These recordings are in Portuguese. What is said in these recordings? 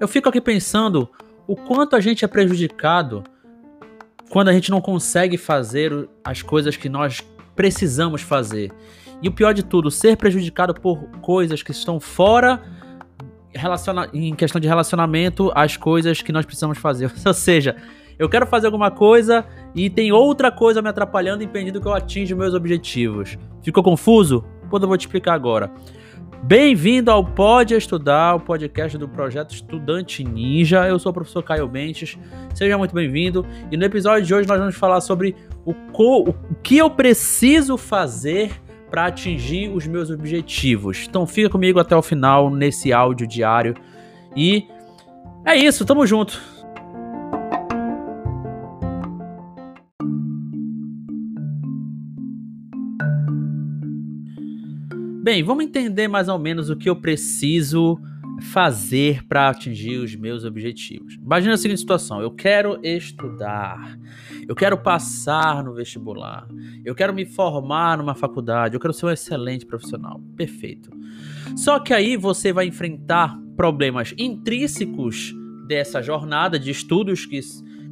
Eu fico aqui pensando o quanto a gente é prejudicado quando a gente não consegue fazer as coisas que nós precisamos fazer. E o pior de tudo, ser prejudicado por coisas que estão fora relaciona em questão de relacionamento às coisas que nós precisamos fazer. Ou seja, eu quero fazer alguma coisa e tem outra coisa me atrapalhando, impedindo que eu atinja meus objetivos. Ficou confuso? Pois eu vou te explicar agora. Bem-vindo ao Pode Estudar, o podcast do projeto Estudante Ninja. Eu sou o professor Caio Bentes, seja muito bem-vindo. E no episódio de hoje nós vamos falar sobre o, o que eu preciso fazer para atingir os meus objetivos. Então fica comigo até o final nesse áudio diário. E é isso, tamo junto. Bem, vamos entender mais ou menos o que eu preciso fazer para atingir os meus objetivos. Imagina a seguinte situação: eu quero estudar, eu quero passar no vestibular, eu quero me formar numa faculdade, eu quero ser um excelente profissional. Perfeito. Só que aí você vai enfrentar problemas intrínsecos dessa jornada de estudos que,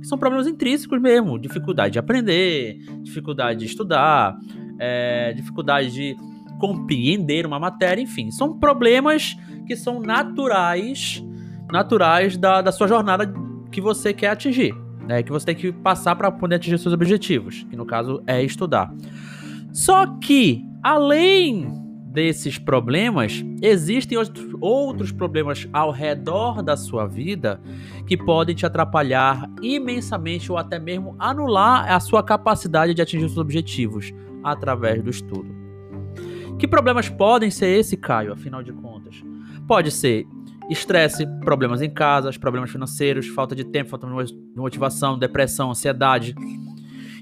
são problemas intrínsecos mesmo: dificuldade de aprender, dificuldade de estudar, é, dificuldade de compreender uma matéria, enfim, são problemas que são naturais, naturais da, da sua jornada que você quer atingir, né? Que você tem que passar para poder atingir seus objetivos, que no caso é estudar. Só que, além desses problemas, existem outros problemas ao redor da sua vida que podem te atrapalhar imensamente ou até mesmo anular a sua capacidade de atingir seus objetivos através do estudo. Que problemas podem ser esse, Caio, afinal de contas? Pode ser estresse, problemas em casa, problemas financeiros, falta de tempo, falta de motivação, depressão, ansiedade.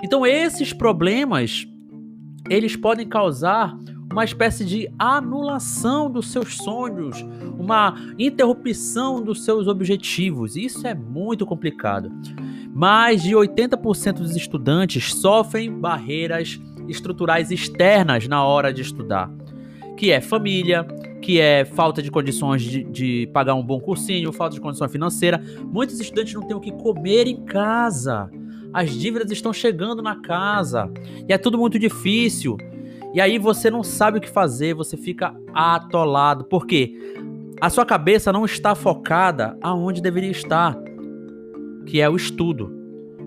Então esses problemas eles podem causar uma espécie de anulação dos seus sonhos, uma interrupção dos seus objetivos. Isso é muito complicado. Mais de 80% dos estudantes sofrem barreiras estruturais externas na hora de estudar, que é família, que é falta de condições de, de pagar um bom cursinho, falta de condição financeira. Muitos estudantes não têm o que comer em casa. As dívidas estão chegando na casa e é tudo muito difícil. E aí você não sabe o que fazer, você fica atolado, porque a sua cabeça não está focada aonde deveria estar, que é o estudo.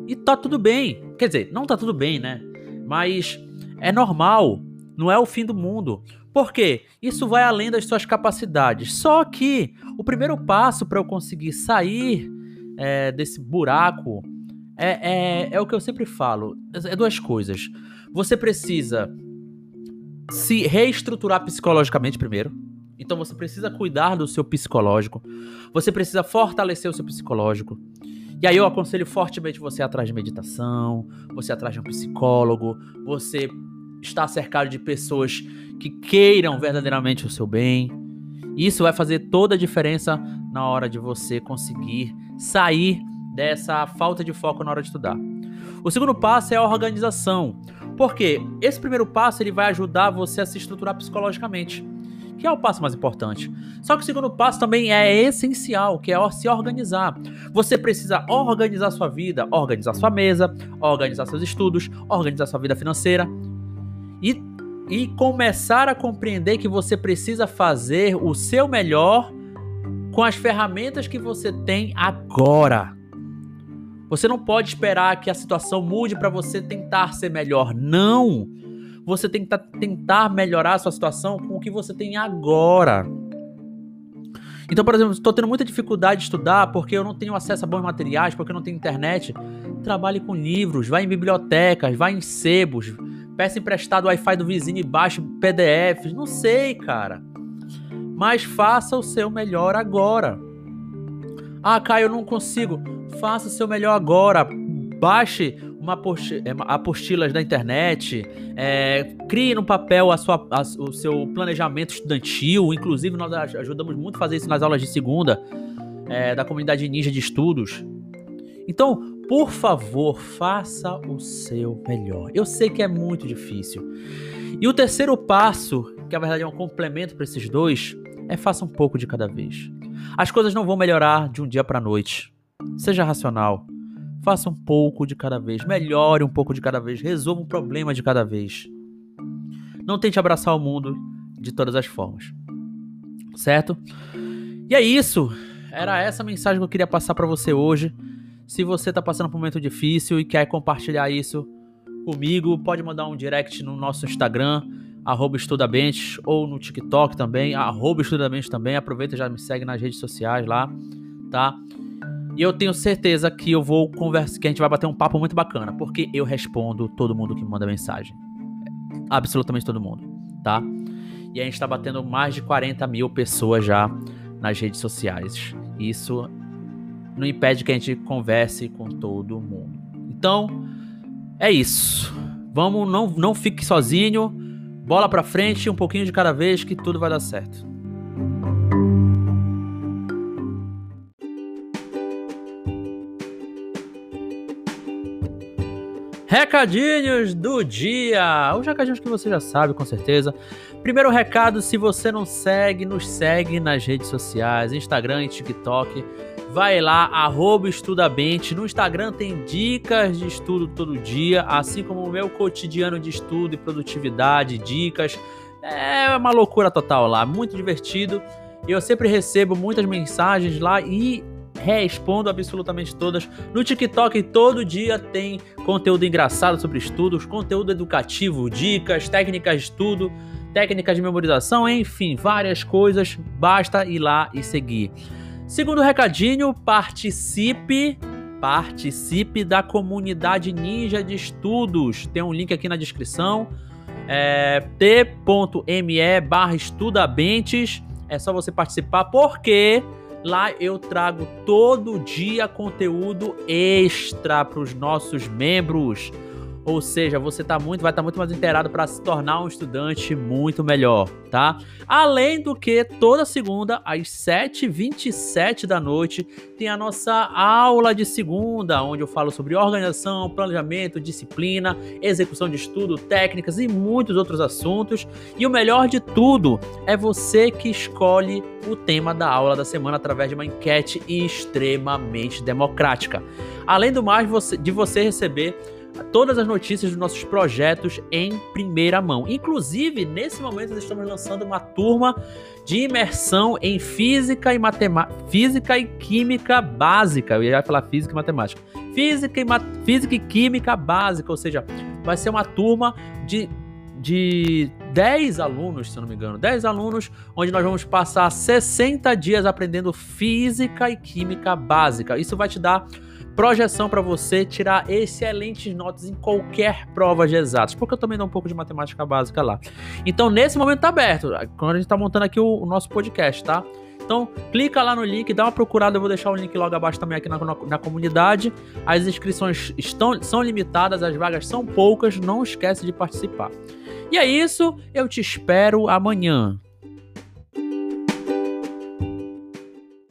E tá tudo bem. Quer dizer, não tá tudo bem, né? Mas é normal, não é o fim do mundo. Por quê? Isso vai além das suas capacidades. Só que o primeiro passo para eu conseguir sair é, desse buraco é, é, é o que eu sempre falo: é duas coisas. Você precisa se reestruturar psicologicamente primeiro. Então você precisa cuidar do seu psicológico. Você precisa fortalecer o seu psicológico. E aí eu aconselho fortemente você atrás de meditação, você atrás de um psicólogo, você estar cercado de pessoas que queiram verdadeiramente o seu bem. Isso vai fazer toda a diferença na hora de você conseguir sair dessa falta de foco na hora de estudar. O segundo passo é a organização. Porque esse primeiro passo ele vai ajudar você a se estruturar psicologicamente, que é o passo mais importante. Só que o segundo passo também é essencial, que é se organizar. Você precisa organizar sua vida, organizar sua mesa, organizar seus estudos, organizar sua vida financeira e, e começar a compreender que você precisa fazer o seu melhor com as ferramentas que você tem agora. Você não pode esperar que a situação mude para você tentar ser melhor. Não! Você tem que tentar melhorar a sua situação com o que você tem agora. Então, por exemplo, estou tendo muita dificuldade de estudar porque eu não tenho acesso a bons materiais, porque eu não tenho internet. Trabalhe com livros, vá em bibliotecas, vá em sebos, peça emprestado o Wi-Fi do vizinho e baixe PDFs. Não sei, cara. Mas faça o seu melhor agora. Ah, Caio, eu não consigo. Faça o seu melhor agora. Baixe uma é, apostilas da internet, é, crie no papel a sua, a, o seu planejamento estudantil. Inclusive, nós ajudamos muito a fazer isso nas aulas de segunda é, da comunidade ninja de estudos. Então, por favor, faça o seu melhor. Eu sei que é muito difícil. E o terceiro passo, que na verdade é um complemento para esses dois, é faça um pouco de cada vez. As coisas não vão melhorar de um dia para a noite. Seja racional. Faça um pouco de cada vez. Melhore um pouco de cada vez. Resolva um problema de cada vez. Não tente abraçar o mundo de todas as formas. Certo? E é isso. Era essa mensagem que eu queria passar para você hoje. Se você está passando por um momento difícil e quer compartilhar isso comigo, pode mandar um direct no nosso Instagram, estudabentes, ou no TikTok também, estudabentes também. Aproveita e já me segue nas redes sociais lá, tá? E eu tenho certeza que eu vou conversar, que a gente vai bater um papo muito bacana, porque eu respondo todo mundo que manda mensagem. Absolutamente todo mundo, tá? E a gente tá batendo mais de 40 mil pessoas já nas redes sociais. Isso não impede que a gente converse com todo mundo. Então, é isso. Vamos, não, não fique sozinho. Bola pra frente, um pouquinho de cada vez que tudo vai dar certo. Recadinhos do dia. Os recadinhos que você já sabe, com certeza. Primeiro recado, se você não segue, nos segue nas redes sociais, Instagram e TikTok vai lá, arroba estudabente. No Instagram tem dicas de estudo todo dia, assim como o meu cotidiano de estudo e produtividade, dicas. É uma loucura total lá, muito divertido. Eu sempre recebo muitas mensagens lá e respondo absolutamente todas. No TikTok todo dia tem conteúdo engraçado sobre estudos, conteúdo educativo, dicas, técnicas de estudo, técnicas de memorização, enfim, várias coisas. Basta ir lá e seguir. Segundo recadinho, participe participe da comunidade Ninja de Estudos. Tem um link aqui na descrição. É, t.me barra estudabentes. É só você participar, porque lá eu trago todo dia conteúdo extra para os nossos membros. Ou seja, você tá muito, vai estar tá muito mais inteirado para se tornar um estudante muito melhor, tá? Além do que, toda segunda, às 7h27 da noite, tem a nossa aula de segunda, onde eu falo sobre organização, planejamento, disciplina, execução de estudo, técnicas e muitos outros assuntos. E o melhor de tudo é você que escolhe o tema da aula da semana através de uma enquete extremamente democrática. Além do mais, de você receber todas as notícias dos nossos projetos em primeira mão. Inclusive, nesse momento, nós estamos lançando uma turma de imersão em física e matemática, física e química básica. Eu ia falar física e matemática. Física e, mat... física e química básica, ou seja, vai ser uma turma de de 10 alunos, se eu não me engano, 10 alunos, onde nós vamos passar 60 dias aprendendo física e química básica. Isso vai te dar projeção para você tirar excelentes notas em qualquer prova de exatos, porque eu também dou um pouco de matemática básica lá. Então, nesse momento tá aberto, quando a gente tá montando aqui o, o nosso podcast, tá? Então, clica lá no link, dá uma procurada, eu vou deixar o link logo abaixo também aqui na, na, na, comunidade. As inscrições estão, são limitadas, as vagas são poucas, não esquece de participar. E é isso, eu te espero amanhã.